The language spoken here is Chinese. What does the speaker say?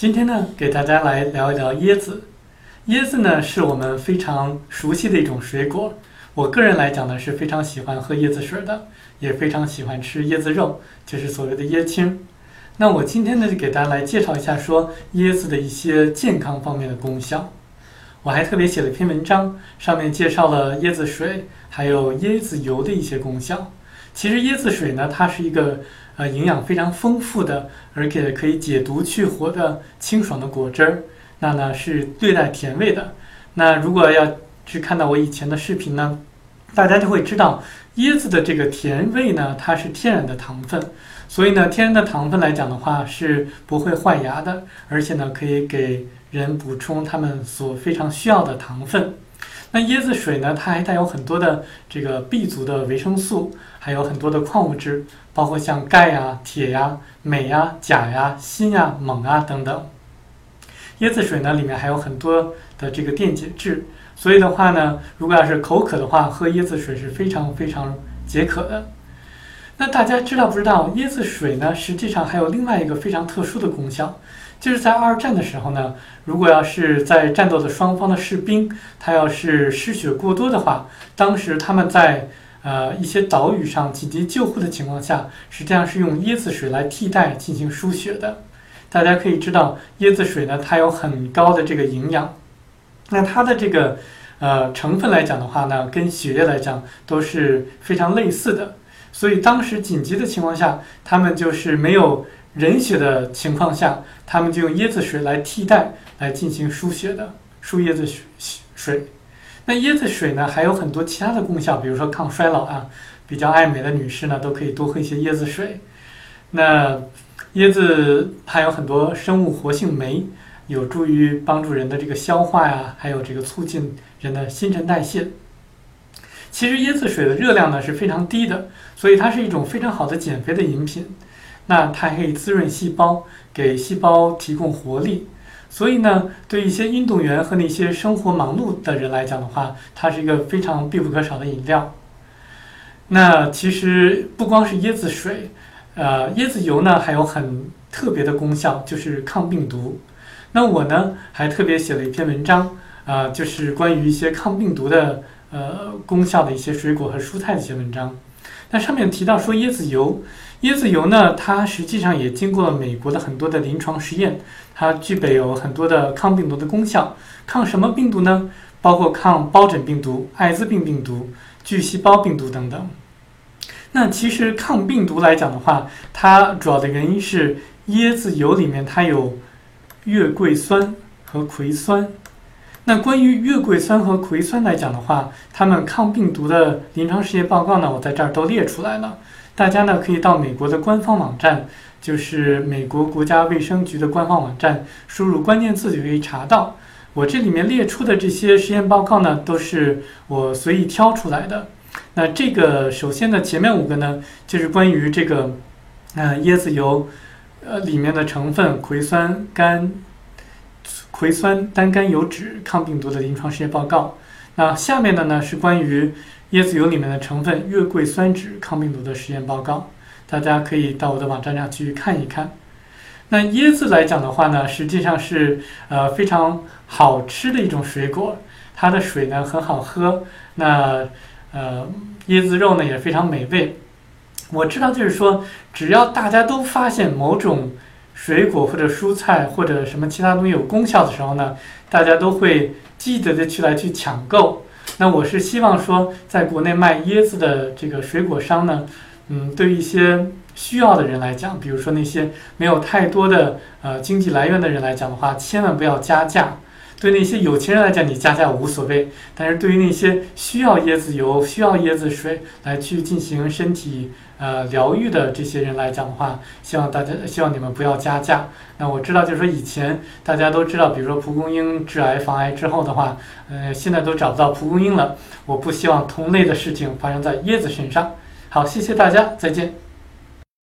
今天呢，给大家来聊一聊椰子。椰子呢，是我们非常熟悉的一种水果。我个人来讲呢，是非常喜欢喝椰子水的，也非常喜欢吃椰子肉，就是所谓的椰青。那我今天呢，就给大家来介绍一下说椰子的一些健康方面的功效。我还特别写了一篇文章，上面介绍了椰子水还有椰子油的一些功效。其实椰子水呢，它是一个呃营养非常丰富的，而且可以解毒去火的清爽的果汁儿。那呢是略带甜味的。那如果要去看到我以前的视频呢，大家就会知道椰子的这个甜味呢，它是天然的糖分。所以呢，天然的糖分来讲的话是不会坏牙的，而且呢可以给人补充他们所非常需要的糖分。那椰子水呢，它还带有很多的这个 B 族的维生素。还有很多的矿物质，包括像钙呀、铁呀、镁呀、钾呀、锌呀、锰啊等等。椰子水呢，里面还有很多的这个电解质，所以的话呢，如果要是口渴的话，喝椰子水是非常非常解渴的。那大家知道不知道，椰子水呢，实际上还有另外一个非常特殊的功效，就是在二战的时候呢，如果要是在战斗的双方的士兵，他要是失血过多的话，当时他们在呃，一些岛屿上紧急救护的情况下，实际上是用椰子水来替代进行输血的。大家可以知道，椰子水呢，它有很高的这个营养。那它的这个呃成分来讲的话呢，跟血液来讲都是非常类似的。所以当时紧急的情况下，他们就是没有人血的情况下，他们就用椰子水来替代来进行输血的，输椰子水。那椰子水呢，还有很多其他的功效，比如说抗衰老啊。比较爱美的女士呢，都可以多喝一些椰子水。那椰子含有很多生物活性酶，有助于帮助人的这个消化呀，还有这个促进人的新陈代谢。其实椰子水的热量呢是非常低的，所以它是一种非常好的减肥的饮品。那它可以滋润细胞，给细胞提供活力。所以呢，对一些运动员和那些生活忙碌的人来讲的话，它是一个非常必不可少的饮料。那其实不光是椰子水，呃，椰子油呢还有很特别的功效，就是抗病毒。那我呢还特别写了一篇文章，啊，就是关于一些抗病毒的呃功效的一些水果和蔬菜的一些文章。那上面提到说椰子油。椰子油呢，它实际上也经过了美国的很多的临床实验，它具备有很多的抗病毒的功效。抗什么病毒呢？包括抗疱疹病毒、艾滋病病毒、巨细胞病毒等等。那其实抗病毒来讲的话，它主要的原因是椰子油里面它有月桂酸和葵酸。那关于月桂酸和葵酸来讲的话，它们抗病毒的临床试验报告呢，我在这儿都列出来了。大家呢可以到美国的官方网站，就是美国国家卫生局的官方网站，输入关键字就可以查到。我这里面列出的这些实验报告呢，都是我随意挑出来的。那这个首先呢，前面五个呢，就是关于这个，呃，椰子油，呃，里面的成分葵酸苷，葵酸单甘油酯抗病毒的临床实验报告。那下面的呢是关于。椰子油里面的成分月桂酸酯抗病毒的实验报告，大家可以到我的网站上去看一看。那椰子来讲的话呢，实际上是呃非常好吃的一种水果，它的水呢很好喝。那呃椰子肉呢也非常美味。我知道就是说，只要大家都发现某种水果或者蔬菜或者什么其他东西有功效的时候呢，大家都会记得的去来去抢购。那我是希望说，在国内卖椰子的这个水果商呢，嗯，对一些需要的人来讲，比如说那些没有太多的呃经济来源的人来讲的话，千万不要加价。对那些有钱人来讲，你加价无所谓；但是对于那些需要椰子油、需要椰子水来去进行身体呃疗愈的这些人来讲的话，希望大家希望你们不要加价。那我知道，就是说以前大家都知道，比如说蒲公英致癌防癌之后的话，呃，现在都找不到蒲公英了。我不希望同类的事情发生在椰子身上。好，谢谢大家，再见。